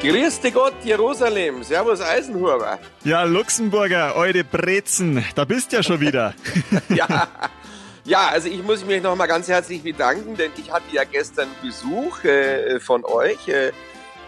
Grüß dich Gott, Jerusalem. Servus Eisenhuber. Ja, Luxemburger, eure Brezen, da bist ja schon wieder. ja. Ja, also ich muss mich nochmal ganz herzlich bedanken, denn ich hatte ja gestern Besuch äh, von euch, äh,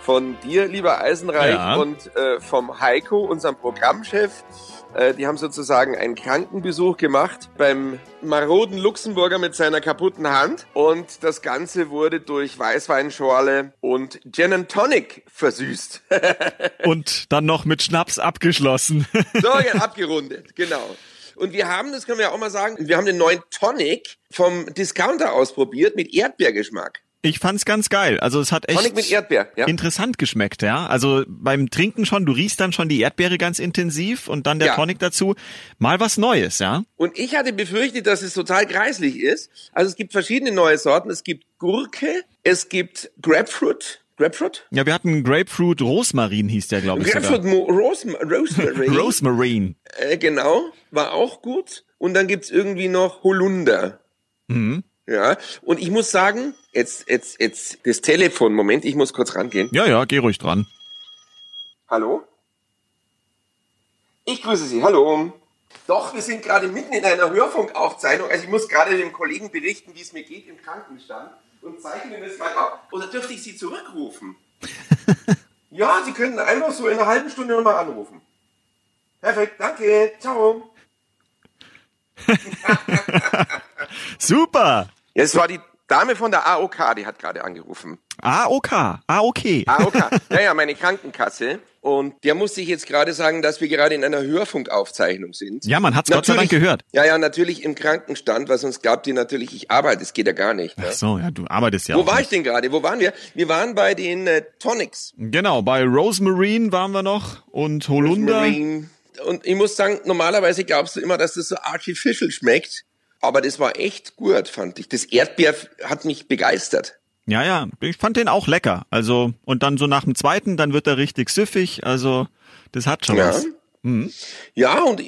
von dir, lieber Eisenreich, ja. und äh, vom Heiko, unserem Programmchef. Äh, die haben sozusagen einen Krankenbesuch gemacht beim maroden Luxemburger mit seiner kaputten Hand. Und das Ganze wurde durch Weißweinschorle und Gin and Tonic versüßt. und dann noch mit Schnaps abgeschlossen. so, ja, abgerundet, genau. Und wir haben, das können wir ja auch mal sagen, wir haben den neuen Tonic vom Discounter ausprobiert mit Erdbeergeschmack. Ich fand's ganz geil. Also es hat echt Tonic mit Erdbeer, ja. interessant geschmeckt, ja. Also beim Trinken schon, du riechst dann schon die Erdbeere ganz intensiv und dann der ja. Tonic dazu. Mal was Neues, ja. Und ich hatte befürchtet, dass es total kreislich ist. Also es gibt verschiedene neue Sorten. Es gibt Gurke, es gibt Grapefruit, Grapefruit? Ja, wir hatten Grapefruit Rosmarin hieß der, glaube ich. Grapefruit Rosm Rosmarin. Rosmarin. Äh, genau, war auch gut. Und dann gibt's irgendwie noch Holunder. Mhm. Ja, und ich muss sagen, jetzt, jetzt, jetzt, das Telefon, Moment, ich muss kurz rangehen. Ja, ja, geh ruhig dran. Hallo? Ich grüße Sie, hallo. Doch, wir sind gerade mitten in einer Hörfunkaufzeichnung. Also ich muss gerade dem Kollegen berichten, wie es mir geht im Krankenstand und zeichne das mal ab. Oder dürfte ich Sie zurückrufen? ja, Sie können einfach so in einer halben Stunde nochmal anrufen. Perfekt, danke, ciao. Super. Ja, es war die Dame von der AOK, die hat gerade angerufen. AOK, AOK. AOK, ja, ja, meine Krankenkasse. Und der muss sich jetzt gerade sagen, dass wir gerade in einer Hörfunkaufzeichnung sind. Ja, man hat's Gott sei Dank gehört. Ja, ja, natürlich im Krankenstand, weil sonst glaubt ihr natürlich, ich arbeite. Das geht ja gar nicht. Ne? Ach so, ja, du arbeitest ja Wo war nicht. ich denn gerade? Wo waren wir? Wir waren bei den äh, Tonics. Genau, bei Rosemarine waren wir noch und Holunder. Rosemarine. Und ich muss sagen, normalerweise glaubst du immer, dass das so artificial schmeckt. Aber das war echt gut, fand ich. Das Erdbeer hat mich begeistert. Ja, ja, ich fand den auch lecker. Also, und dann so nach dem zweiten, dann wird er richtig süffig. Also, das hat schon ja. was. Mhm. Ja, und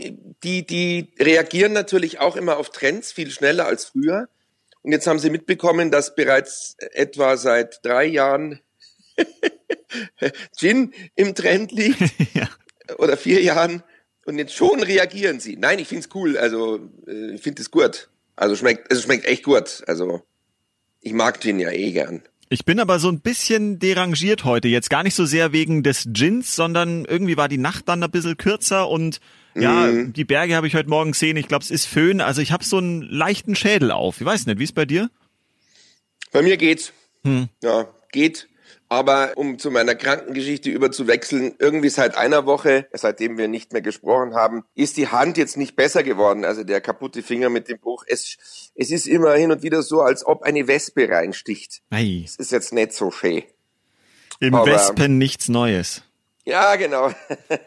die, die reagieren natürlich auch immer auf Trends viel schneller als früher. Und jetzt haben sie mitbekommen, dass bereits etwa seit drei Jahren Gin im Trend liegt. ja. Oder vier Jahren. Und jetzt schon reagieren sie. Nein, ich find's cool. Also äh, ich finde es gut. Also schmeckt, es schmeckt echt gut. Also ich mag Gin ja eh gern. Ich bin aber so ein bisschen derangiert heute. Jetzt gar nicht so sehr wegen des Gins, sondern irgendwie war die Nacht dann ein bisschen kürzer und ja, mm. die Berge habe ich heute Morgen gesehen. Ich glaube, es ist Föhn. Also ich habe so einen leichten Schädel auf. Ich weiß nicht, wie ist bei dir? Bei mir geht's. Hm. Ja, geht. Aber um zu meiner Krankengeschichte überzuwechseln, irgendwie seit einer Woche, seitdem wir nicht mehr gesprochen haben, ist die Hand jetzt nicht besser geworden. Also der kaputte Finger mit dem Bruch. Es, es ist immer hin und wieder so, als ob eine Wespe reinsticht. Ei. Es ist jetzt nicht so schön. Im Aber, Wespen nichts Neues. Ja, genau.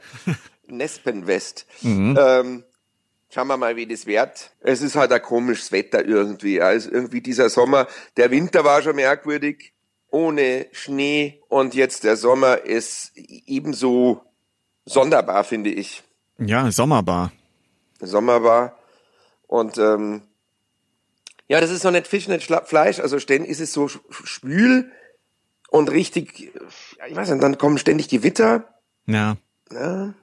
Nespenwest. Mhm. Ähm, schauen wir mal, wie das wird. Es ist halt ein komisches Wetter irgendwie. Also irgendwie dieser Sommer, der Winter war schon merkwürdig ohne Schnee und jetzt der Sommer ist ebenso sonderbar, finde ich. Ja, sommerbar. Sommerbar. Und ähm, ja, das ist noch nicht Fisch, nicht Fleisch. Also ständig ist es so schwül und richtig, ich weiß nicht, dann kommen ständig Gewitter. Ja. ja.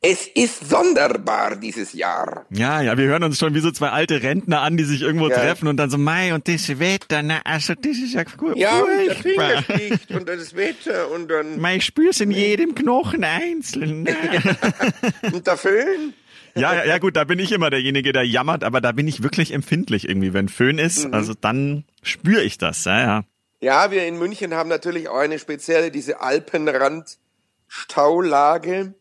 Es ist sonderbar dieses Jahr. Ja, ja, wir hören uns schon wie so zwei alte Rentner an, die sich irgendwo ja. treffen und dann so, Mai und das Wetter, na, also das ist ja gut. Ja, und der Finger sticht und das Wetter und dann. Mai, ich spür's in jedem Knochen einzeln. und der Föhn? Ja, ja, ja, gut, da bin ich immer derjenige, der jammert, aber da bin ich wirklich empfindlich irgendwie, wenn Föhn ist. Mhm. Also dann spüre ich das, ja, ja. Ja, wir in München haben natürlich auch eine spezielle, diese Alpenrand-Staulage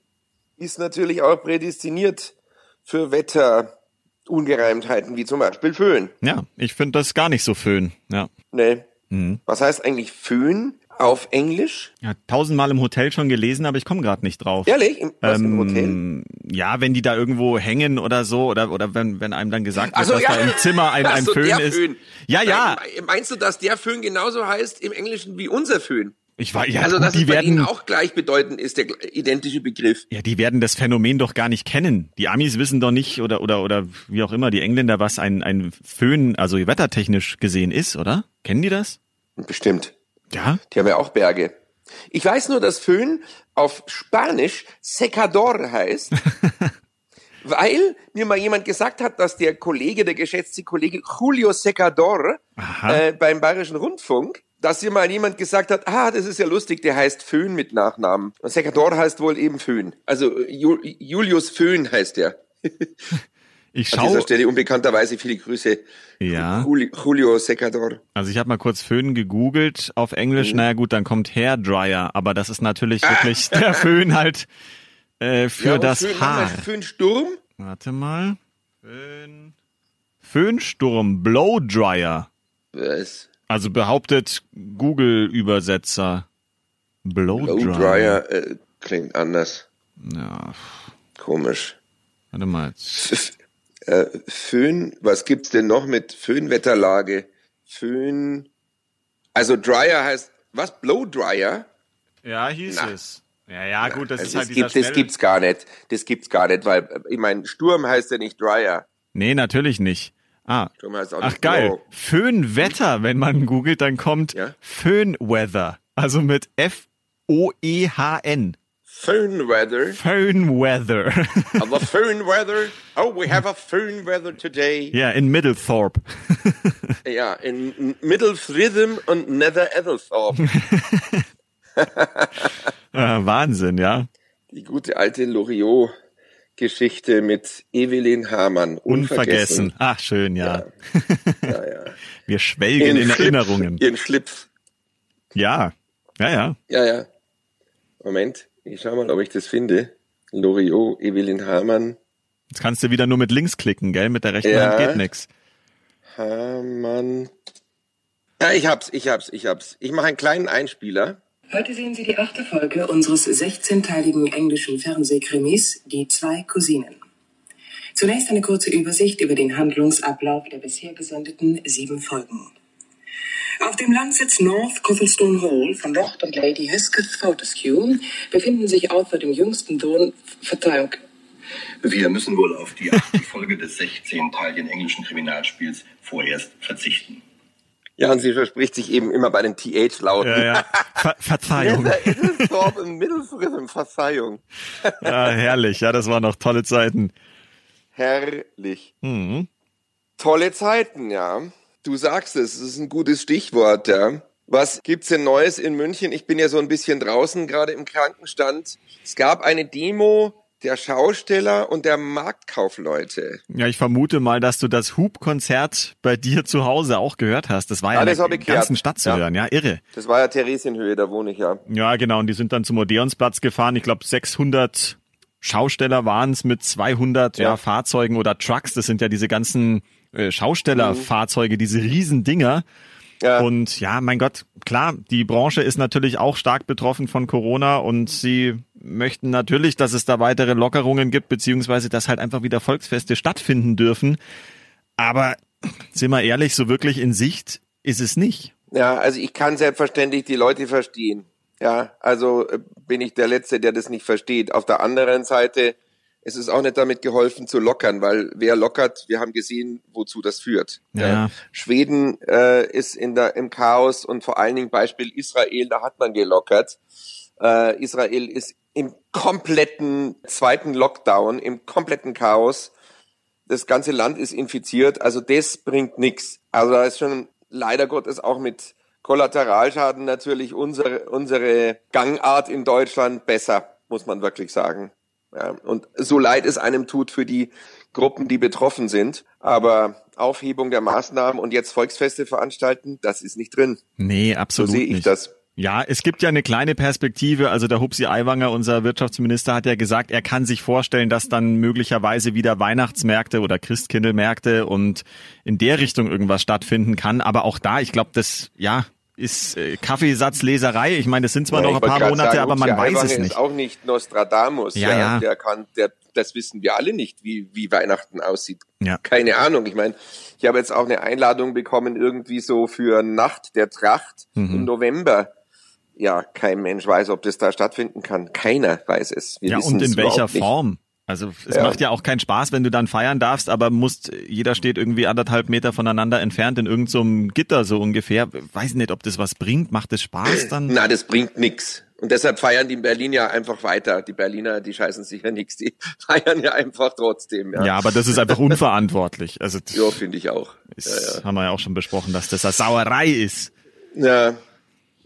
ist natürlich auch prädestiniert für Wetterungereimtheiten, wie zum Beispiel Föhn. Ja, ich finde das gar nicht so Föhn, ja. Nee. Mhm. Was heißt eigentlich Föhn? auf Englisch? Ja, tausendmal im Hotel schon gelesen, aber ich komme gerade nicht drauf. Ehrlich? Im, was, ähm, im Hotel? Ja, wenn die da irgendwo hängen oder so, oder, oder wenn, wenn einem dann gesagt wird, so, dass ja. da im Zimmer ein, ein so, Föhn ist. Föhn. Ja, ja. Meinst du, dass der Föhn genauso heißt im Englischen wie unser Föhn? Ich war, ja, also, dass die es werden, Ihnen auch gleichbedeutend ist, der identische Begriff. Ja, die werden das Phänomen doch gar nicht kennen. Die Amis wissen doch nicht, oder, oder, oder wie auch immer, die Engländer, was ein, ein Föhn, also wettertechnisch gesehen ist, oder? Kennen die das? Bestimmt. Ja? Die haben ja auch Berge. Ich weiß nur, dass Föhn auf Spanisch Secador heißt. weil mir mal jemand gesagt hat, dass der Kollege, der geschätzte Kollege Julio Secador äh, beim Bayerischen Rundfunk, dass hier mal jemand gesagt hat, ah, das ist ja lustig, der heißt Föhn mit Nachnamen. Und Secador heißt wohl eben Föhn. Also Julius Föhn heißt der. Ich schaue. An dieser Stelle unbekannterweise viele Grüße. Ja. Julio Secador. Also ich habe mal kurz Föhn gegoogelt auf Englisch. Mhm. Naja gut, dann kommt Hair Dryer, aber das ist natürlich ah. wirklich der Föhn halt äh, für ja, das Föhn, Haar. Föhnsturm? Warte mal. Föhn. Föhnsturm, Blow Dryer. Was? Also behauptet Google-Übersetzer. Blow, Blow Dryer, Dryer äh, klingt anders. Ja. Komisch. Warte mal. Äh, Föhn, was gibt's denn noch mit Föhnwetterlage? Föhn, also Dryer heißt, was? Blow Dryer? Ja, hieß Na. es. Ja, ja, gut, das Na, ist halt gibt, Das gibt's gar nicht. Das gibt's gar nicht, weil, ich meine, Sturm heißt ja nicht Dryer. Nee, natürlich nicht. Ah. Ach, geil. Föhnwetter, wenn man googelt, dann kommt ja? Föhnweather. Also mit F-O-E-H-N. Phone weather. Phone weather. Aber phone weather. Oh, we have a phone weather today. Ja, in Middlethorpe. ja, in Middlefritham und Nether Edelthorpe. ah, Wahnsinn, ja. Die gute alte Loriot. Geschichte mit Evelyn Hamann. Unvergessen. Unvergessen. Ach, schön, ja. Ja, ja. ja. Wir schwelgen in, in Erinnerungen. Ihren Schlips. Ja, ja, ja. Ja, ja. Moment. Ich schau mal, ob ich das finde. Loriot, Evelyn Hamann. Jetzt kannst du wieder nur mit links klicken, gell? Mit der rechten ja. Hand geht nix. Hamann. Ja, ich hab's, ich hab's, ich hab's. Ich mache einen kleinen Einspieler. Heute sehen Sie die achte Folge unseres 16-teiligen englischen Fernsehkrimis Die zwei Cousinen. Zunächst eine kurze Übersicht über den Handlungsablauf der bisher gesendeten sieben Folgen. Auf dem Landsitz North Coffelstone Hall von Lord und Lady Hesketh Fortescue befinden sich außer dem jüngsten Sohn, Verzeihung. Wir müssen wohl auf die achte Folge des 16-teiligen englischen Kriminalspiels vorerst verzichten. Ja, und sie verspricht sich eben immer bei den TH-Lauten. Ja, ja. Ver Verzeihung. Verzeihung. ja, herrlich. Ja, das waren noch tolle Zeiten. Herrlich. Mhm. Tolle Zeiten, ja. Du sagst es, es ist ein gutes Stichwort, ja. Was gibt's denn Neues in München? Ich bin ja so ein bisschen draußen, gerade im Krankenstand. Es gab eine Demo der Schausteller und der Marktkaufleute. Ja, ich vermute mal, dass du das Hubkonzert bei dir zu Hause auch gehört hast. Das war ja, ja in der ganzen Stadt zu ja. hören, ja, irre. Das war ja Theresienhöhe, da wohne ich ja. Ja, genau, und die sind dann zum Odeonsplatz gefahren. Ich glaube, 600 Schausteller waren es mit 200 ja. ja. Fahrzeugen oder Trucks. Das sind ja diese ganzen äh, Schaustellerfahrzeuge, mhm. diese Riesendinger. Ja. Und ja, mein Gott, klar, die Branche ist natürlich auch stark betroffen von Corona und sie möchten natürlich, dass es da weitere Lockerungen gibt, beziehungsweise dass halt einfach wieder Volksfeste stattfinden dürfen. Aber sind wir ehrlich, so wirklich in Sicht ist es nicht. Ja, also ich kann selbstverständlich die Leute verstehen. Ja, also äh, bin ich der Letzte, der das nicht versteht. Auf der anderen Seite es ist auch nicht damit geholfen zu lockern, weil wer lockert, wir haben gesehen, wozu das führt. Ja. Schweden äh, ist in der, im Chaos und vor allen Dingen Beispiel Israel, da hat man gelockert. Äh, Israel ist im kompletten zweiten Lockdown, im kompletten Chaos. Das ganze Land ist infiziert, also das bringt nichts. Also da ist schon leider Gottes auch mit Kollateralschaden natürlich unsere, unsere Gangart in Deutschland besser, muss man wirklich sagen. Ja, und so leid es einem tut für die Gruppen, die betroffen sind, aber Aufhebung der Maßnahmen und jetzt Volksfeste veranstalten, das ist nicht drin. Nee, absolut so sehe ich nicht. das. Ja, es gibt ja eine kleine Perspektive. Also der Hupsi Aiwanger, unser Wirtschaftsminister, hat ja gesagt, er kann sich vorstellen, dass dann möglicherweise wieder Weihnachtsmärkte oder Christkindlmärkte und in der Richtung irgendwas stattfinden kann. Aber auch da, ich glaube, das, ja, ist äh, Kaffeesatzleserei. Ich meine, das sind zwar ja, noch ein paar Monate, sagen, aber man weiß es nicht. Ist auch nicht Nostradamus. Ja, ja. ja. Der kann, der, das wissen wir alle nicht, wie, wie Weihnachten aussieht. Ja. Keine Ahnung. Ich meine, ich habe jetzt auch eine Einladung bekommen, irgendwie so für Nacht der Tracht mhm. im November. Ja, kein Mensch weiß, ob das da stattfinden kann. Keiner weiß es. Wir ja, und in welcher Form? Also es ja. macht ja auch keinen Spaß, wenn du dann feiern darfst, aber musst, jeder steht irgendwie anderthalb Meter voneinander entfernt in irgendeinem so Gitter so ungefähr. Weiß nicht, ob das was bringt. Macht das Spaß dann? Na, das bringt nix. Und deshalb feiern die in Berlin ja einfach weiter. Die Berliner, die scheißen sich ja nichts, die feiern ja einfach trotzdem. Ja, ja aber das ist einfach unverantwortlich. Also ja, finde ich auch. Ist, ja, ja. Haben wir ja auch schon besprochen, dass das eine Sauerei ist. Ja,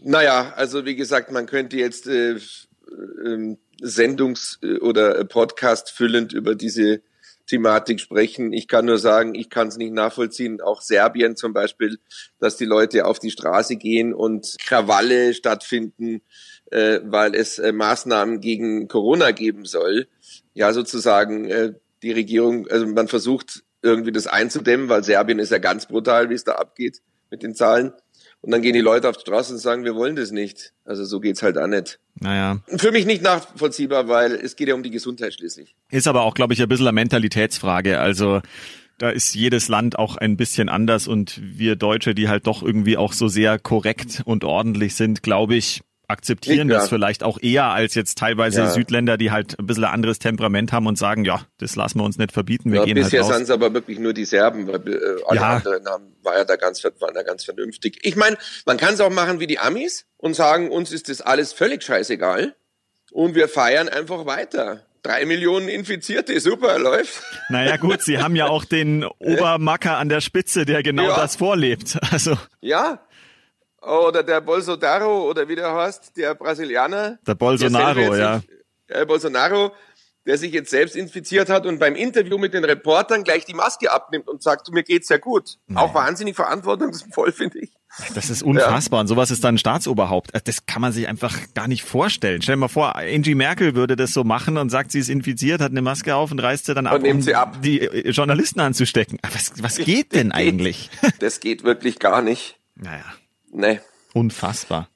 naja, also wie gesagt, man könnte jetzt äh, äh, Sendungs- oder Podcast füllend über diese Thematik sprechen. Ich kann nur sagen, ich kann es nicht nachvollziehen. Auch Serbien zum Beispiel, dass die Leute auf die Straße gehen und Krawalle stattfinden, äh, weil es äh, Maßnahmen gegen Corona geben soll. Ja, sozusagen äh, die Regierung, also man versucht irgendwie das einzudämmen, weil Serbien ist ja ganz brutal, wie es da abgeht mit den Zahlen. Und dann gehen die Leute auf die Straße und sagen, wir wollen das nicht. Also so geht's halt auch nicht. Naja. Für mich nicht nachvollziehbar, weil es geht ja um die Gesundheit schließlich. Ist aber auch, glaube ich, ein bisschen eine Mentalitätsfrage. Also da ist jedes Land auch ein bisschen anders und wir Deutsche, die halt doch irgendwie auch so sehr korrekt und ordentlich sind, glaube ich, akzeptieren ja. das vielleicht auch eher als jetzt teilweise ja. Südländer, die halt ein bisschen ein anderes Temperament haben und sagen, ja, das lassen wir uns nicht verbieten, wir ja, gehen bisher halt sind es aber wirklich nur die Serben, weil äh, alle anderen haben, war ja da ganz, waren da ganz vernünftig. Ich meine, man kann es auch machen wie die Amis und sagen, uns ist das alles völlig scheißegal und wir feiern einfach weiter. Drei Millionen Infizierte, super, läuft. Naja gut, sie haben ja auch den Obermacker an der Spitze, der genau das vorlebt. Also ja, oder der Bolsonaro oder wie der heißt, der Brasilianer. Der Bolsonaro, ja. Äh, Bolsonaro, der sich jetzt selbst infiziert hat und beim Interview mit den Reportern gleich die Maske abnimmt und sagt, mir geht's ja gut. Naja. Auch wahnsinnig verantwortungsvoll, finde ich. Das ist unfassbar. Ja. Und sowas ist dann Staatsoberhaupt. Das kann man sich einfach gar nicht vorstellen. Stell dir mal vor, Angie Merkel würde das so machen und sagt, sie ist infiziert, hat eine Maske auf und reißt sie dann ab, um sie ab. die äh, Journalisten anzustecken. Was, was geht denn eigentlich? Das geht wirklich gar nicht. Naja. Nee. Unfassbar.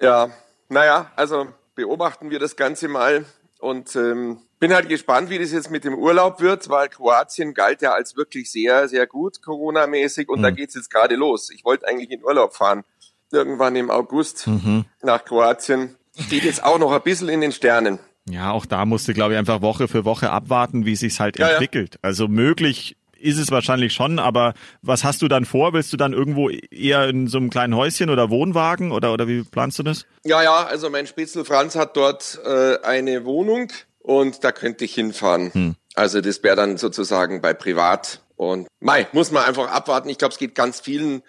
Ja, naja, also beobachten wir das Ganze mal und ähm, bin halt gespannt, wie das jetzt mit dem Urlaub wird, weil Kroatien galt ja als wirklich sehr, sehr gut Corona-mäßig und mhm. da geht's jetzt gerade los. Ich wollte eigentlich in Urlaub fahren, irgendwann im August mhm. nach Kroatien. Steht jetzt auch noch ein bisschen in den Sternen. Ja, auch da musste, glaube ich, einfach Woche für Woche abwarten, wie sich's halt ja, entwickelt. Ja. Also möglich ist es wahrscheinlich schon, aber was hast du dann vor? Willst du dann irgendwo eher in so einem kleinen Häuschen oder Wohnwagen oder, oder wie planst du das? Ja, ja, also mein Spitzel Franz hat dort äh, eine Wohnung und da könnte ich hinfahren. Hm. Also das wäre dann sozusagen bei Privat. Und Mai, muss man einfach abwarten. Ich glaube, es geht ganz vielen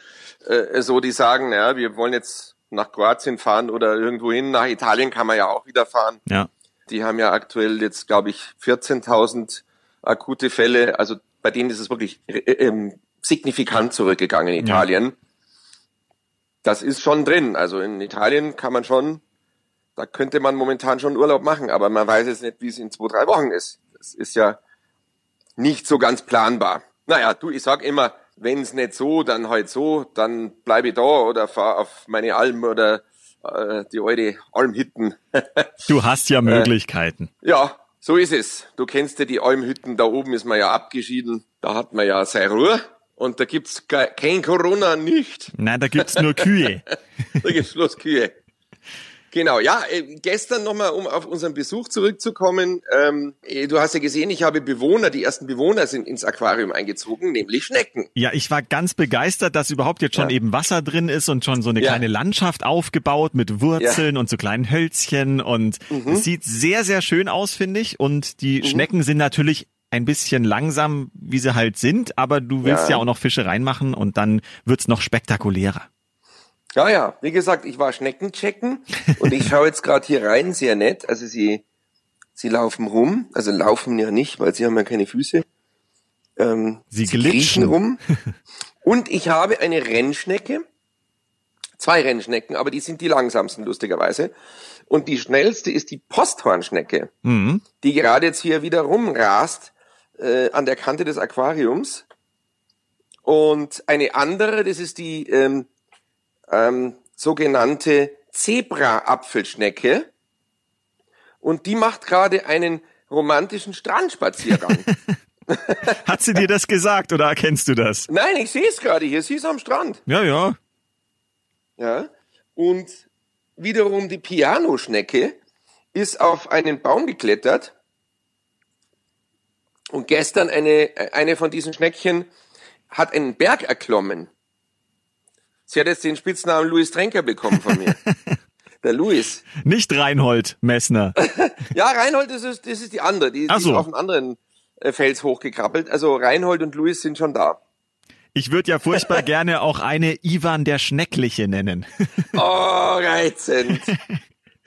äh, so, die sagen, ja, wir wollen jetzt nach Kroatien fahren oder irgendwo hin. Nach Italien kann man ja auch wieder fahren. Ja. Die haben ja aktuell jetzt, glaube ich, 14.000 akute Fälle. Also bei denen ist es wirklich äh, ähm, signifikant zurückgegangen in Italien. Ja. Das ist schon drin. Also in Italien kann man schon, da könnte man momentan schon Urlaub machen, aber man weiß jetzt nicht, wie es in zwei, drei Wochen ist. Das ist ja nicht so ganz planbar. Naja, du, ich sag immer, wenn es nicht so, dann halt so, dann bleibe ich da oder fahr auf meine Alm oder äh, die alte Almhitten. du hast ja Möglichkeiten. Äh, ja, so ist es. Du kennst ja die Almhütten, da oben ist man ja abgeschieden. Da hat man ja seine Ruhe. Und da gibt's kein Corona nicht. Nein, da gibt's nur Kühe. da gibt's bloß Kühe. Genau, ja, äh, gestern nochmal, um auf unseren Besuch zurückzukommen. Ähm, äh, du hast ja gesehen, ich habe Bewohner, die ersten Bewohner sind ins Aquarium eingezogen, nämlich Schnecken. Ja, ich war ganz begeistert, dass überhaupt jetzt schon ja. eben Wasser drin ist und schon so eine ja. kleine Landschaft aufgebaut mit Wurzeln ja. und so kleinen Hölzchen und mhm. es sieht sehr, sehr schön aus, finde ich. Und die mhm. Schnecken sind natürlich ein bisschen langsam, wie sie halt sind, aber du willst ja, auch noch Fische reinmachen und dann wird's noch spektakulärer. Ja, ja. Wie gesagt, ich war Schnecken checken und ich schaue jetzt gerade hier rein, sehr nett. Also sie, sie laufen rum, also laufen ja nicht, weil sie haben ja keine Füße. Ähm, sie, sie glitschen rum. Und ich habe eine Rennschnecke, zwei Rennschnecken, aber die sind die langsamsten, lustigerweise. Und die schnellste ist die Posthornschnecke, mhm. die gerade jetzt hier wieder rumrast äh, an der Kante des Aquariums. Und eine andere, das ist die ähm, ähm, sogenannte Zebra-Apfelschnecke und die macht gerade einen romantischen Strandspaziergang. Hat sie dir das gesagt oder erkennst du das? Nein, ich sehe es gerade hier. Sie ist am Strand. Ja, ja. Ja. Und wiederum die Pianoschnecke ist auf einen Baum geklettert und gestern eine, eine von diesen Schneckchen hat einen Berg erklommen. Sie hat jetzt den Spitznamen Louis Tränker bekommen von mir. Der Louis. Nicht Reinhold Messner. ja, Reinhold, das ist, das ist die andere. Die, die so. ist auf einem anderen äh, Fels hochgekrabbelt. Also Reinhold und Louis sind schon da. Ich würde ja furchtbar gerne auch eine Ivan der Schneckliche nennen. oh, reizend.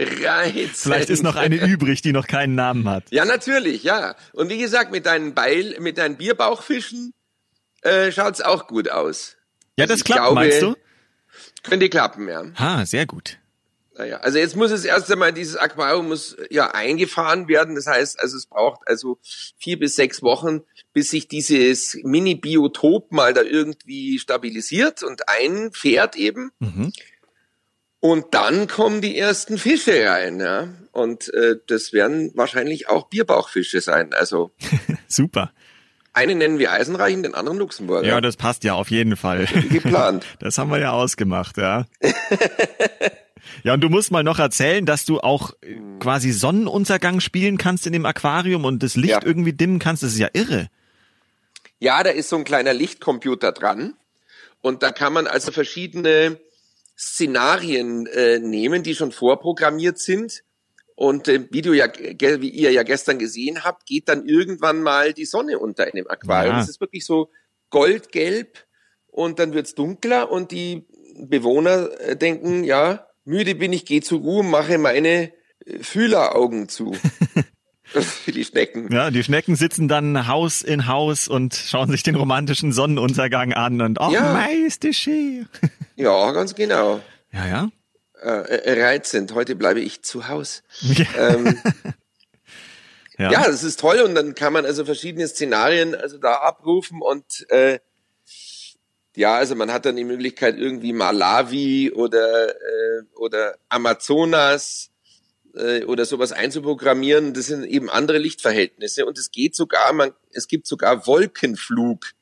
Reizend. Vielleicht ist noch eine übrig, die noch keinen Namen hat. Ja, natürlich, ja. Und wie gesagt, mit deinen Beil, mit deinen Bierbauchfischen äh, schaut's auch gut aus. Ja, das also klappt, glaube, meinst du? Könnte klappen, ja. Ah, sehr gut. Naja, also jetzt muss es erst einmal, dieses Aquarium muss ja eingefahren werden. Das heißt, also es braucht also vier bis sechs Wochen, bis sich dieses Mini-Biotop mal da irgendwie stabilisiert und einfährt eben. Mhm. Und dann kommen die ersten Fische rein, ja. Und äh, das werden wahrscheinlich auch Bierbauchfische sein. Also super. Einen nennen wir Eisenreich und den anderen Luxemburg. Ja, das passt ja auf jeden Fall. Geplant. Das haben wir ja ausgemacht, ja. Ja, und du musst mal noch erzählen, dass du auch äh, quasi Sonnenuntergang spielen kannst in dem Aquarium und das Licht ja. irgendwie dimmen kannst. Das ist ja irre. Ja, da ist so ein kleiner Lichtcomputer dran. Und da kann man also verschiedene Szenarien äh, nehmen, die schon vorprogrammiert sind. Und wie du ja, wie ihr ja gestern gesehen habt, geht dann irgendwann mal die Sonne unter in dem Aquarium. Es ja. ist wirklich so goldgelb und dann wird's dunkler und die Bewohner äh, denken, ja, müde bin ich, gehe zur Ruhe, mache meine äh, Fühleraugen zu. Für die Schnecken. Ja, die Schnecken sitzen dann Haus in Haus und schauen sich den romantischen Sonnenuntergang an und oh, ja. Meister Ja, ganz genau. Ja, ja. Äh, reizend. Heute bleibe ich zu Haus. Ja. Ähm, ja. ja, das ist toll und dann kann man also verschiedene Szenarien also da abrufen und äh, ja, also man hat dann die Möglichkeit irgendwie Malawi oder äh, oder Amazonas äh, oder sowas einzuprogrammieren. Das sind eben andere Lichtverhältnisse und es geht sogar, man es gibt sogar Wolkenflug.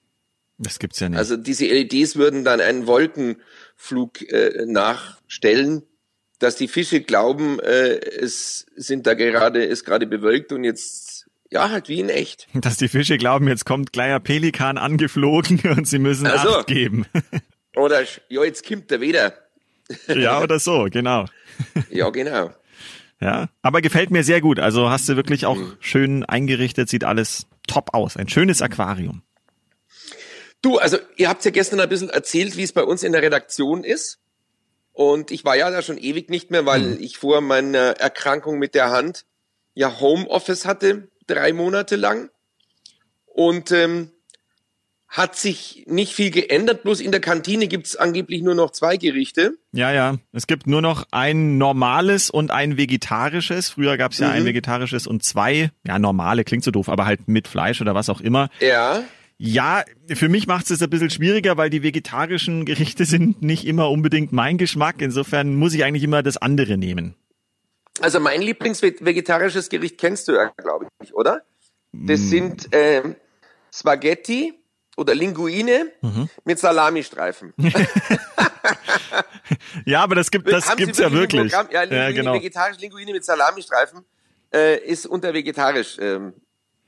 Das gibt's ja nicht. Also diese LEDs würden dann einen Wolkenflug äh, nachstellen, dass die Fische glauben, äh, es sind da gerade ist gerade bewölkt und jetzt ja, halt wie in echt. Dass die Fische glauben, jetzt kommt gleich ein Pelikan angeflogen und sie müssen also, Acht geben. Oder, ja, jetzt kommt er wieder. Ja, oder so, genau. Ja, genau. Ja, aber gefällt mir sehr gut. Also hast du wirklich auch mhm. schön eingerichtet, sieht alles top aus. Ein schönes Aquarium. Du, also ihr habt ja gestern ein bisschen erzählt, wie es bei uns in der Redaktion ist. Und ich war ja da schon ewig nicht mehr, weil mhm. ich vor meiner Erkrankung mit der Hand ja Homeoffice hatte drei Monate lang. Und ähm, hat sich nicht viel geändert, bloß in der Kantine gibt's angeblich nur noch zwei Gerichte. Ja, ja. Es gibt nur noch ein normales und ein vegetarisches. Früher gab's ja mhm. ein vegetarisches und zwei, ja, normale, klingt so doof, aber halt mit Fleisch oder was auch immer. Ja. Ja, für mich macht es ein bisschen schwieriger, weil die vegetarischen Gerichte sind nicht immer unbedingt mein Geschmack. Insofern muss ich eigentlich immer das andere nehmen. Also mein Lieblingsvegetarisches Gericht kennst du ja, glaube ich, oder? Das mm. sind äh, Spaghetti oder Linguine mhm. mit Salamistreifen. ja, aber das gibt das gibt's ja wirklich. Ja, Linguine, ja, genau. vegetarische Linguine mit Salamistreifen äh, ist unter vegetarisch. Ähm,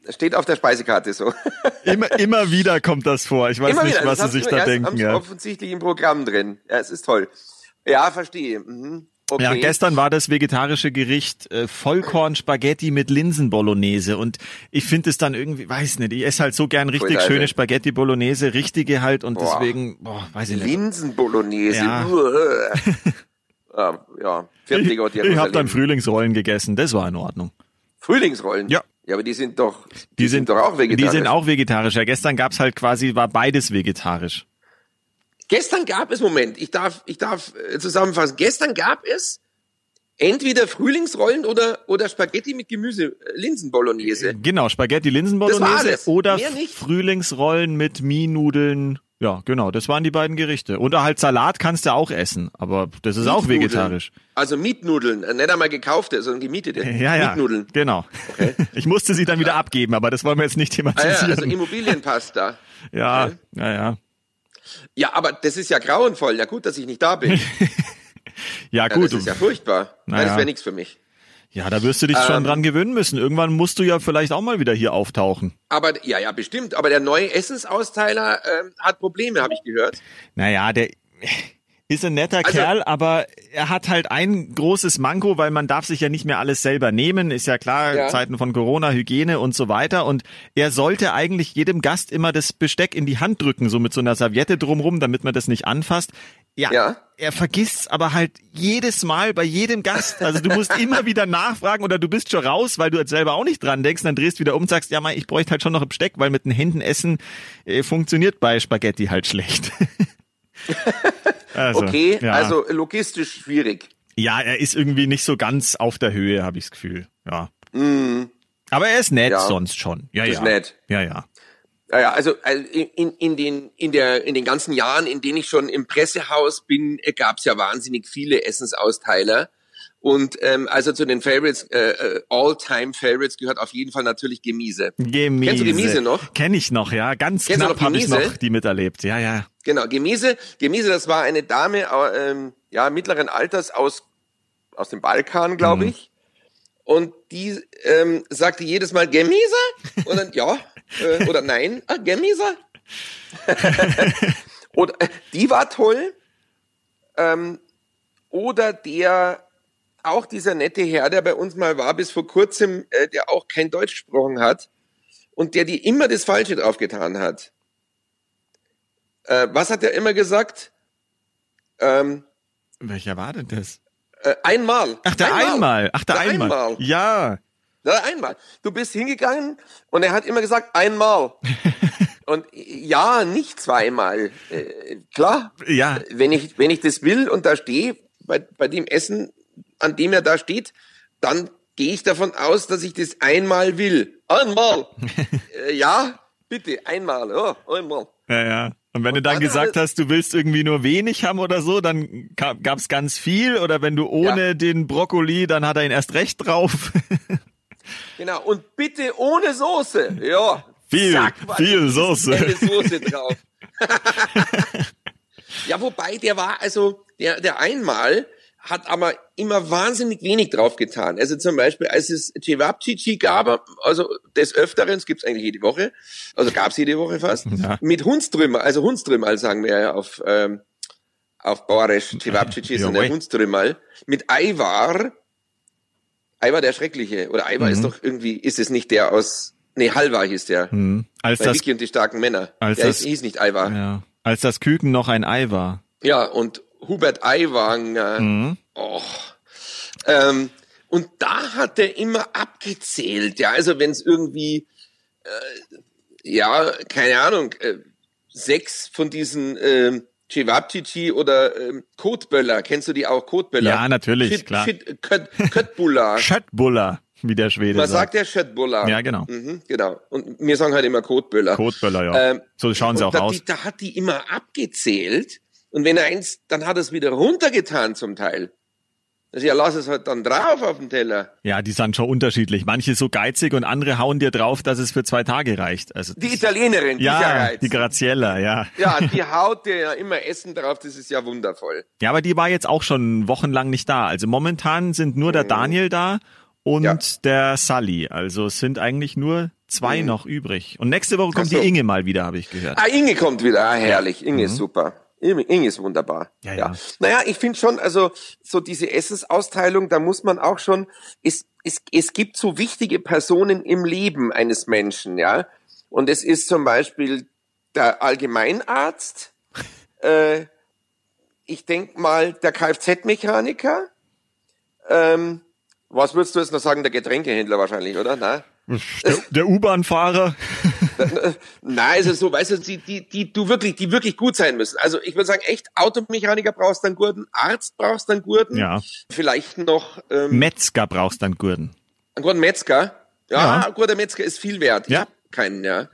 steht auf der Speisekarte so. immer, immer wieder kommt das vor. Ich weiß immer nicht, wieder. was sie sich da denken. Ja. offensichtlich im Programm drin. Ja, es ist toll. Ja, verstehe. Mhm. Okay. Ja, gestern war das vegetarische Gericht äh, Vollkorn-Spaghetti mit Linsen-Bolognese und ich finde es dann irgendwie, weiß nicht, ich esse halt so gern richtig schöne Spaghetti-Bolognese, richtige halt und boah. deswegen, boah, weiß ich nicht. Linsen-Bolognese, ja. ja, ja. Ich, ich habe dann Frühlingsrollen gegessen, das war in Ordnung. Frühlingsrollen? Ja. Ja, aber die sind doch, die, die sind, sind, doch auch vegetarisch. Die sind auch vegetarisch. Ja, gestern gab's halt quasi, war beides vegetarisch. Gestern gab es, Moment, ich darf, ich darf äh, zusammenfassen. Gestern gab es entweder Frühlingsrollen oder, oder Spaghetti mit Gemüse, äh, Linsenbolognese. Genau, Spaghetti Linsenbolognese oder Frühlingsrollen mit Mienudeln Ja, genau, das waren die beiden Gerichte. Und halt Salat kannst du auch essen, aber das ist auch vegetarisch. Also Mietnudeln, äh, nicht einmal gekaufte, sondern gemietete. Ja, ja. Mietnudeln. Genau. Okay. Ich musste sie dann wieder abgeben, aber das wollen wir jetzt nicht thematisieren. Ah, ja, also Immobilienpasta. ja, okay. ja, ja. Ja, aber das ist ja grauenvoll. Ja gut, dass ich nicht da bin. ja, gut. Ja, das ist ja furchtbar. Naja. Das wäre nichts für mich. Ja, da wirst du dich ähm, schon dran gewöhnen müssen. Irgendwann musst du ja vielleicht auch mal wieder hier auftauchen. Aber ja, ja, bestimmt. Aber der neue Essensausteiler äh, hat Probleme, habe ich gehört. Naja, der ist ein netter also, Kerl, aber er hat halt ein großes Manko, weil man darf sich ja nicht mehr alles selber nehmen. Ist ja klar, ja. Zeiten von Corona, Hygiene und so weiter. Und er sollte eigentlich jedem Gast immer das Besteck in die Hand drücken, so mit so einer Serviette drumrum, damit man das nicht anfasst. Ja, ja. er vergisst aber halt jedes Mal bei jedem Gast. Also du musst immer wieder nachfragen oder du bist schon raus, weil du jetzt selber auch nicht dran denkst. Dann drehst wieder um und sagst, ja, mal, ich bräuchte halt schon noch ein Besteck, weil mit den Händen essen äh, funktioniert bei Spaghetti halt schlecht. Also, okay, ja. also logistisch schwierig. Ja, er ist irgendwie nicht so ganz auf der Höhe, habe ich das Gefühl. Ja. Mm. Aber er ist nett ja. sonst schon. Ja, ist ja. nett. Ja, ja. Ja, also in, in, den, in, der, in den ganzen Jahren, in denen ich schon im Pressehaus bin, gab es ja wahnsinnig viele Essensausteiler. Und ähm, also zu den Favorites, äh, äh, All-Time-Favorites gehört auf jeden Fall natürlich Gemiese. Gemiese. Kennst du Gemiese noch? Kenn ich noch, ja. Ganz Kennst knapp habe ich noch die miterlebt. Ja, ja. Genau, Gemiese. Gemiese, das war eine Dame ähm, ja, mittleren Alters aus, aus dem Balkan, glaube mhm. ich. Und die ähm, sagte jedes Mal Gemiese und dann ja äh, oder nein, ah, Gemiese. oder äh, die war toll. Ähm, oder der auch dieser nette Herr, der bei uns mal war bis vor kurzem, äh, der auch kein Deutsch gesprochen hat und der dir immer das Falsche draufgetan hat. Äh, was hat er immer gesagt? Ähm, Welcher war denn das? Äh, einmal. Ach, der einmal. einmal. Ach, der, der einmal. einmal. Ja. Der einmal. Du bist hingegangen und er hat immer gesagt, einmal. und ja, nicht zweimal. Äh, klar. Ja. Wenn ich, wenn ich das will und da stehe, bei, bei dem Essen, an dem er da steht, dann gehe ich davon aus, dass ich das einmal will. Einmal. äh, ja, bitte, einmal. Ja, einmal. Ja, ja. Und wenn und du dann, dann gesagt hast, du willst irgendwie nur wenig haben oder so, dann gab es ganz viel. Oder wenn du ohne ja. den Brokkoli, dann hat er ihn erst recht drauf. genau. Und bitte ohne Soße. Ja. Viel, Sag, viel Soße. Soße drauf. ja, wobei der war also der der einmal hat aber immer wahnsinnig wenig drauf getan. Also zum Beispiel, als es Cevapcici gab, also des Öfteren, es gibt's eigentlich jede Woche, also gab's jede Woche fast, ja. mit Hundstrümmer, also Hundstrümmer sagen wir ja auf, ähm, auf Bauerisch, Cevapcici ist eine Hundstrümmer, mit Eivar, Eivar der Schreckliche, oder Eivar mhm. ist doch irgendwie, ist es nicht der aus, nee, Halvar hieß der, mhm. als das, Vicky und die starken Männer. Als der das, hieß nicht Eivar. Ja. Als das Küken noch ein Ei war. Ja, und Hubert Aiwanger. Mhm. Oh. Ähm, und da hat er immer abgezählt, ja, also wenn es irgendwie, äh, ja, keine Ahnung, äh, sechs von diesen äh, Cevapcici oder ähm, Kotböller, kennst du die auch, Kotböller? Ja, natürlich, Shit, klar. Shit, Köt, Köttbullar. Wie der Schwede Man sagt. sagt ja Schöttbuller. Ja, genau. Mhm, genau. Und wir sagen halt immer Kotböller. Kotböller, ja. Ähm, so schauen sie auch da, aus. Die, da hat die immer abgezählt und wenn er eins, dann hat er es wieder runtergetan zum Teil. Also ja, lass es halt dann drauf auf dem Teller. Ja, die sind schon unterschiedlich. Manche so geizig und andere hauen dir drauf, dass es für zwei Tage reicht. Also die Italienerin, die ja, die Graziella, ja. Ja, die haut dir ja immer Essen drauf. Das ist ja wundervoll. Ja, aber die war jetzt auch schon wochenlang nicht da. Also momentan sind nur der mhm. Daniel da und ja. der Sally. Also es sind eigentlich nur zwei mhm. noch übrig. Und nächste Woche kommt so. die Inge mal wieder, habe ich gehört. Ah, Inge kommt wieder. Ah, herrlich. Inge mhm. ist super. Ing ist wunderbar. Ja, ja. ja. Naja, ich finde schon, also so diese Essensausteilung, da muss man auch schon, es, es, es gibt so wichtige Personen im Leben eines Menschen, ja. Und es ist zum Beispiel der Allgemeinarzt, äh, ich denk mal der Kfz-Mechaniker, ähm, was würdest du jetzt noch sagen, der Getränkehändler wahrscheinlich, oder? Na? Der, der U-Bahn-Fahrer. Nein, also so, weißt du, die, die, die du wirklich, die wirklich gut sein müssen. Also ich würde sagen, echt, Automechaniker brauchst dann Gurten, Arzt brauchst dann Gurten. Ja. Vielleicht noch ähm, Metzger brauchst dann Gurten. Ein guter Metzger. Ja, ja. ein guter Metzger ist viel wert. Ja. keinen, ja.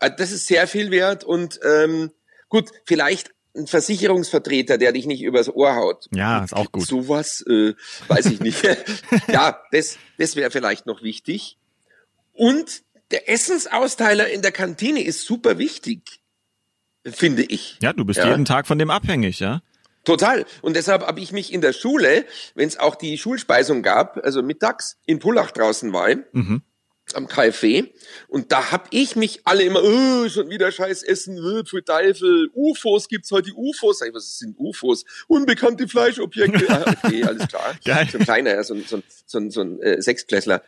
Äh, das ist sehr viel wert und ähm, Gut, vielleicht ein Versicherungsvertreter, der dich nicht übers Ohr haut. Ja, ist auch gut. Sowas, äh, weiß ich nicht. ja, das, das wäre vielleicht noch wichtig. Und der Essensausteiler in der Kantine ist super wichtig, finde ich. Ja, du bist ja. jeden Tag von dem abhängig, ja? Total. Und deshalb habe ich mich in der Schule, wenn es auch die Schulspeisung gab, also mittags in Pullach draußen war, mhm am KfW und da hab ich mich alle immer oh, schon wieder scheiß Essen wird für Teufel UFOs gibt's heute UFOs Sag ich, was sind UFOs unbekannte Fleischobjekte ah, okay alles klar Geil. so ein kleiner so ein so ein, so ein, so ein äh, Sechsklässler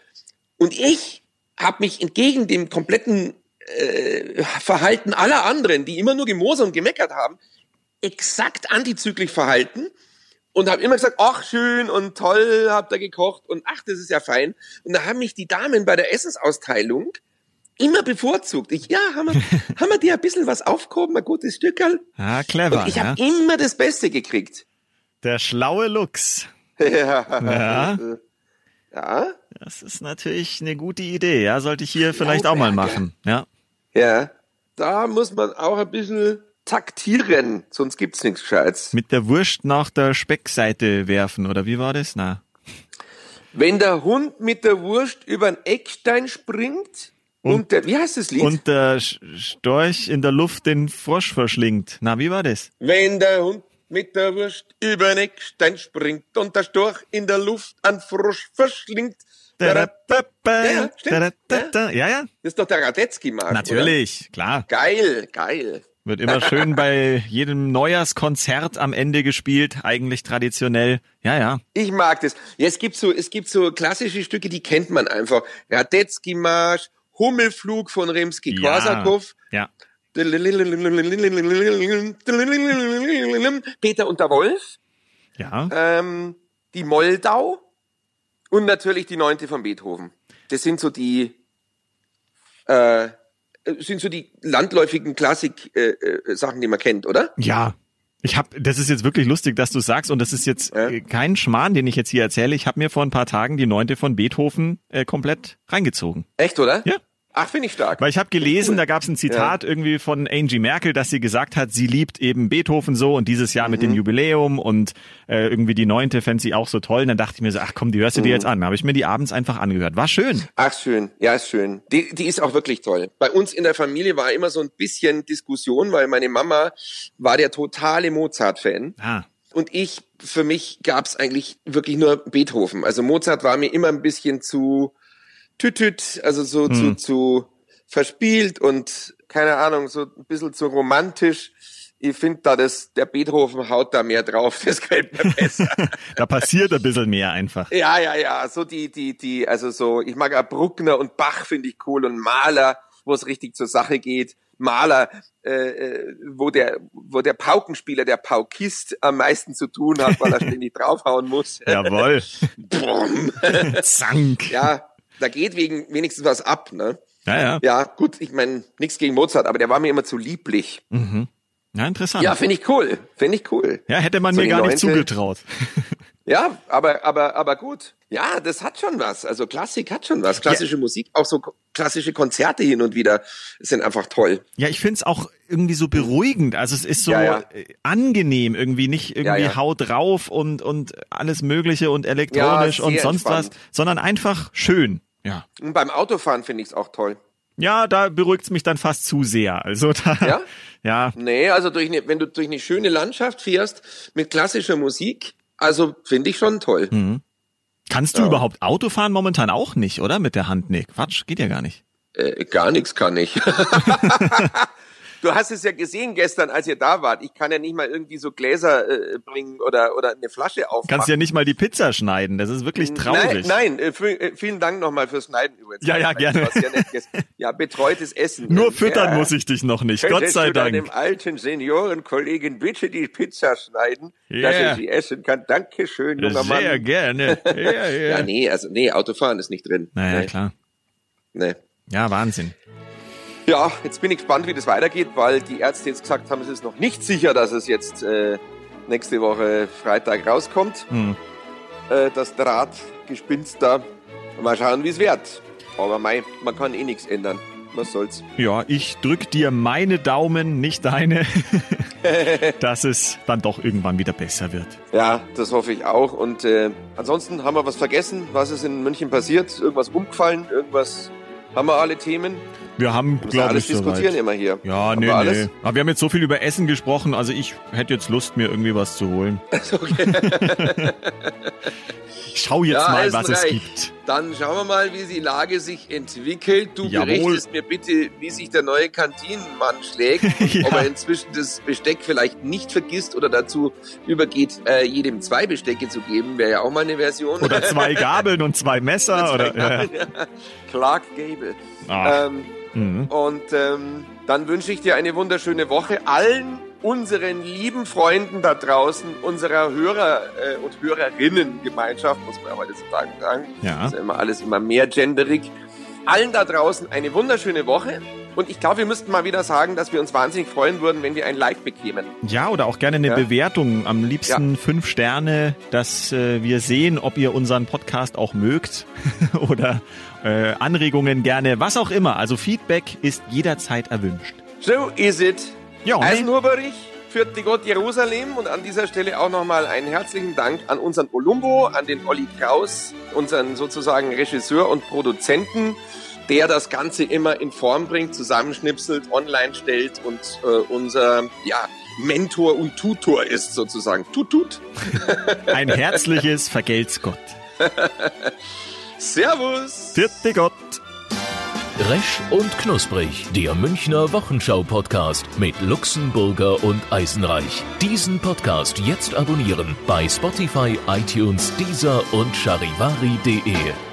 und ich habe mich entgegen dem kompletten äh, Verhalten aller anderen die immer nur gemosert und gemeckert haben exakt antizyklisch verhalten und habe immer gesagt, ach schön und toll, habt ihr gekocht und ach, das ist ja fein. Und da haben mich die Damen bei der Essensausteilung immer bevorzugt. Ich, ja, haben wir, haben wir dir ein bisschen was aufgehoben, ein gutes Stückerl. Ah, clever. Und ich habe ja. immer das Beste gekriegt. Der schlaue Lux. ja. ja. Ja. Das ist natürlich eine gute Idee. Ja, sollte ich hier vielleicht auch mal machen. Ja. Ja. Da muss man auch ein bisschen taktieren, sonst gibt's nichts Gescheites. Mit der Wurst nach der Speckseite werfen, oder wie war das? Na. Wenn der Hund mit der Wurst über den Eckstein springt und, und der, wie heißt das Lied? Und der Storch in der Luft den Frosch verschlingt. Na, wie war das? Wenn der Hund mit der Wurst über den Eckstein springt und der Storch in der Luft einen Frosch verschlingt. Ja, ja, ja, ja. Das ist doch der Radetzky-Markt. Natürlich, oder? klar. Geil, geil. Wird immer schön bei jedem Neujahrskonzert am Ende gespielt, eigentlich traditionell. Ja, ja. Ich mag das. Ja, es gibt so, es gibt so klassische Stücke, die kennt man einfach. Radetzky Marsch, Hummelflug von Rimsky-Korsakow. Ja. ja. Peter und der Wolf. Ja. Ähm, die Moldau und natürlich die neunte von Beethoven. Das sind so die äh, äh, sind so die landläufigen Klassik-Sachen, äh, äh die man kennt, oder? Ja. Ich habe, das ist jetzt wirklich lustig, dass du sagst, und das ist jetzt ja. kein Schmarrn, den ich jetzt hier erzähle. Ich habe mir vor ein paar Tagen die neunte von Beethoven äh, komplett reingezogen. Echt, oder? Ja. Ach, finde ich stark. Weil ich habe gelesen, da gab es ein Zitat ja. irgendwie von Angie Merkel, dass sie gesagt hat, sie liebt eben Beethoven so und dieses Jahr mhm. mit dem mhm. Jubiläum und äh, irgendwie die neunte fände sie auch so toll. Und dann dachte ich mir so, ach komm, die hörst du mhm. dir jetzt an. Habe ich mir die abends einfach angehört. War schön. Ach schön, ja ist schön. Die, die ist auch wirklich toll. Bei uns in der Familie war immer so ein bisschen Diskussion, weil meine Mama war der totale Mozart-Fan. Ah. Und ich, für mich gab es eigentlich wirklich nur Beethoven. Also Mozart war mir immer ein bisschen zu tütüt, also so hm. zu, zu verspielt und keine Ahnung, so ein bisschen zu romantisch. Ich finde da, das, der Beethoven haut da mehr drauf, das gefällt mir besser. da passiert ein bisschen mehr einfach. Ja, ja, ja, so die, die, die, also so, ich mag auch Bruckner und Bach finde ich cool und Maler, wo es richtig zur Sache geht. Maler, äh, äh wo der, wo der Paukenspieler, der Paukist am meisten zu tun hat, weil er ständig draufhauen muss. Jawohl. Brumm. Zank. Ja, da geht wegen wenigstens was ab, ne? Ja, ja. Ja, gut, ich meine, nichts gegen Mozart, aber der war mir immer zu lieblich. Mhm. Ja, interessant. Ja, finde ich cool. Finde ich cool. Ja, hätte man so mir gar nicht zugetraut. Ja, aber, aber, aber gut. Ja, das hat schon was. Also Klassik hat schon was. Klassische ja. Musik, auch so klassische Konzerte hin und wieder sind einfach toll. Ja, ich find's auch irgendwie so beruhigend. Also es ist so ja, ja. angenehm irgendwie, nicht irgendwie ja, Haut drauf und, und alles Mögliche und elektronisch und sonst entspannt. was, sondern einfach schön. Ja. Und beim Autofahren finde ich es auch toll. Ja, da beruhigt's mich dann fast zu sehr. Also da, ja? ja. Nee, also durch eine, wenn du durch eine schöne Landschaft fährst mit klassischer Musik, also finde ich schon toll. Mhm. Kannst du ja. überhaupt Auto fahren momentan auch nicht, oder? Mit der Hand? Nee, Quatsch, geht ja gar nicht. Äh, gar nichts kann ich. Du hast es ja gesehen gestern, als ihr da wart. Ich kann ja nicht mal irgendwie so Gläser äh, bringen oder oder eine Flasche aufmachen. Kannst ja nicht mal die Pizza schneiden. Das ist wirklich traurig. Nein, nein. Äh, äh, vielen Dank nochmal fürs Schneiden übrigens. Ja, ja, gerne. Ja, ja, betreutes Essen. Nur füttern ja. muss ich dich noch nicht. Gott sei du Dank. dem alten Seniorenkollegen bitte die Pizza schneiden, yeah. dass ich sie essen kann. Dankeschön, junger Sehr Mann. Sehr gerne. Ja, ja. ja, nee, also nee, Autofahren ist nicht drin. Naja, nee. klar. Nee. Ja, Wahnsinn. Ja, jetzt bin ich gespannt, wie das weitergeht, weil die Ärzte jetzt gesagt haben, es ist noch nicht sicher, dass es jetzt äh, nächste Woche Freitag rauskommt. Hm. Äh, das Drahtgespinst da. Mal schauen, wie es wird. Aber mei, man kann eh nichts ändern. was soll's. Ja, ich drück dir meine Daumen, nicht deine, dass es dann doch irgendwann wieder besser wird. Ja, das hoffe ich auch. Und äh, ansonsten haben wir was vergessen. Was ist in München passiert? Irgendwas umgefallen? Irgendwas? Haben wir alle Themen? Wir haben, glaube alles ich, diskutieren soweit. immer hier. Ja, Haben nee, wir alles? nee. Aber wir haben jetzt so viel über Essen gesprochen, also ich hätte jetzt Lust, mir irgendwie was zu holen. Okay. Ich schau jetzt Ja, mal, was es Eisenreich. gibt. Dann schauen wir mal, wie die Lage sich entwickelt. Du Jawohl. berichtest mir bitte, wie sich der neue Kantinenmann schlägt. Ja. Ob er inzwischen das Besteck vielleicht nicht vergisst oder dazu übergeht, äh, jedem zwei Bestecke zu geben, wäre ja auch mal eine Version. Oder zwei Gabeln und zwei Messer. oder, ja. Clark Gable. Ähm, mhm. und ähm, dann wünsche ich dir eine wunderschöne Woche. Allen unseren lieben Freunden da draußen, unserer Hörer äh, und Hörerinnen-Gemeinschaft, muss man ja heutzutage sagen. Ja. ist ja immer alles immer mehr genderig. Allen da draußen eine wunderschöne Woche. Und ich glaube, wir müssten mal wieder sagen, dass wir uns wahnsinnig freuen würden, wenn wir ein Like bekämen. Ja, oder auch gerne eine Ja. Bewertung. Am liebsten fünf Sterne, dass äh, wir sehen, ob ihr unseren Podcast auch mögt. oder äh, Anregungen gerne, was auch immer. Also Feedback ist jederzeit erwünscht. So is it. Ja? Eisenhuberich führt die Gott Jerusalem und an dieser Stelle auch nochmal einen herzlichen Dank an unseren Olumbo, an den Olli Kraus, unseren sozusagen Regisseur und Produzenten, der das Ganze immer in Form bringt, zusammenschnipselt, online stellt und äh, unser ja, Mentor und Tutor ist sozusagen. Tut, tut. Ein herzliches Vergelt's Gott. Servus. Vierte Gott. Resch und Knusprig, der Münchner Wochenschau-Podcast mit Luxemburger und Eisenreich. Diesen Podcast jetzt abonnieren bei Spotify, iTunes, Deezer und charivari.de.